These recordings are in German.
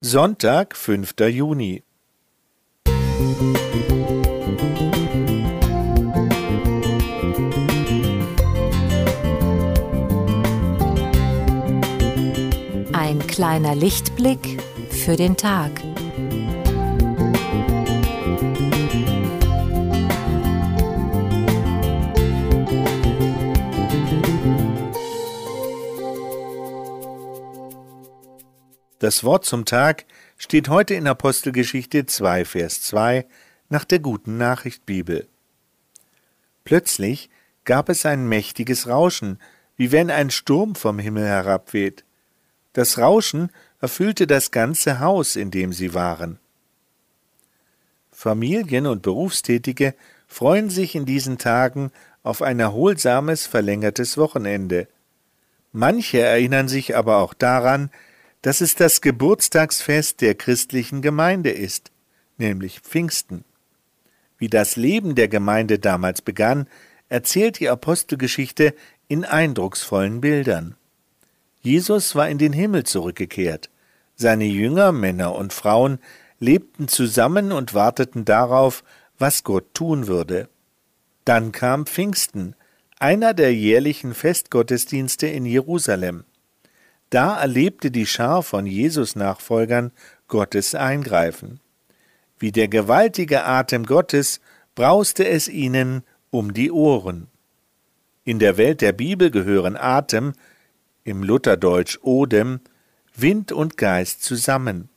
Sonntag, 5. Juni. Ein kleiner Lichtblick für den Tag. Das Wort zum Tag steht heute in Apostelgeschichte 2, Vers 2 nach der guten Nachricht Bibel. Plötzlich gab es ein mächtiges Rauschen, wie wenn ein Sturm vom Himmel herabweht. Das Rauschen erfüllte das ganze Haus, in dem sie waren. Familien und Berufstätige freuen sich in diesen Tagen auf ein erholsames, verlängertes Wochenende. Manche erinnern sich aber auch daran, dass es das Geburtstagsfest der christlichen Gemeinde ist, nämlich Pfingsten. Wie das Leben der Gemeinde damals begann, erzählt die Apostelgeschichte in eindrucksvollen Bildern. Jesus war in den Himmel zurückgekehrt. Seine Jünger, Männer und Frauen, lebten zusammen und warteten darauf, was Gott tun würde. Dann kam Pfingsten, einer der jährlichen Festgottesdienste in Jerusalem. Da erlebte die Schar von Jesus-Nachfolgern Gottes Eingreifen. Wie der gewaltige Atem Gottes brauste es ihnen um die Ohren. In der Welt der Bibel gehören Atem, im Lutherdeutsch Odem, Wind und Geist zusammen.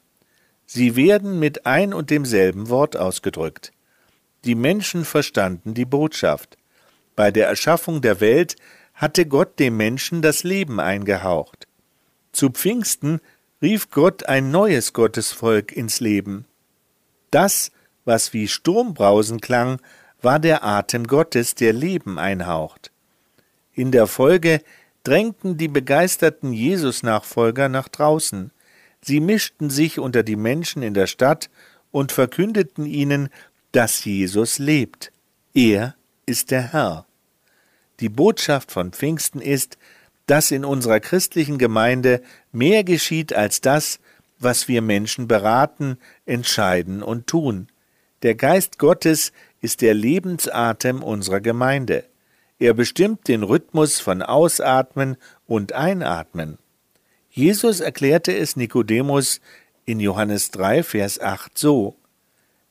Sie werden mit ein und demselben Wort ausgedrückt. Die Menschen verstanden die Botschaft. Bei der Erschaffung der Welt hatte Gott dem Menschen das Leben eingehaucht. Zu Pfingsten rief Gott ein neues Gottesvolk ins Leben. Das, was wie Sturmbrausen klang, war der Atem Gottes, der Leben einhaucht. In der Folge drängten die begeisterten Jesus-Nachfolger nach draußen. Sie mischten sich unter die Menschen in der Stadt und verkündeten ihnen, dass Jesus lebt. Er ist der Herr. Die Botschaft von Pfingsten ist, dass in unserer christlichen Gemeinde mehr geschieht als das, was wir Menschen beraten, entscheiden und tun. Der Geist Gottes ist der Lebensatem unserer Gemeinde. Er bestimmt den Rhythmus von Ausatmen und Einatmen. Jesus erklärte es Nikodemus in Johannes 3, Vers 8 so: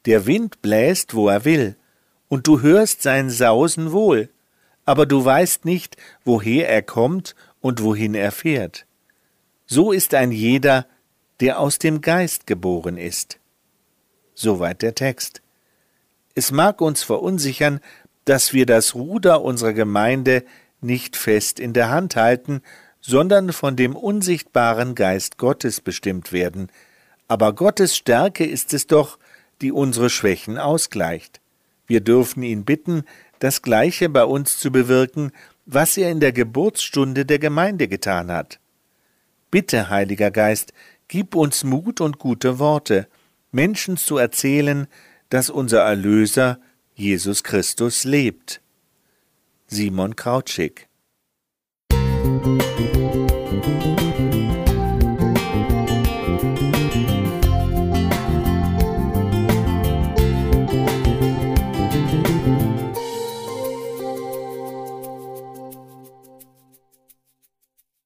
Der Wind bläst, wo er will, und du hörst sein Sausen wohl, aber du weißt nicht, woher er kommt und wohin er fährt. So ist ein jeder, der aus dem Geist geboren ist. Soweit der Text. Es mag uns verunsichern, dass wir das Ruder unserer Gemeinde nicht fest in der Hand halten, sondern von dem unsichtbaren Geist Gottes bestimmt werden, aber Gottes Stärke ist es doch, die unsere Schwächen ausgleicht. Wir dürfen ihn bitten, das Gleiche bei uns zu bewirken, was er in der Geburtsstunde der Gemeinde getan hat. Bitte, Heiliger Geist, gib uns Mut und gute Worte, Menschen zu erzählen, dass unser Erlöser Jesus Christus lebt. Simon Krautschik Musik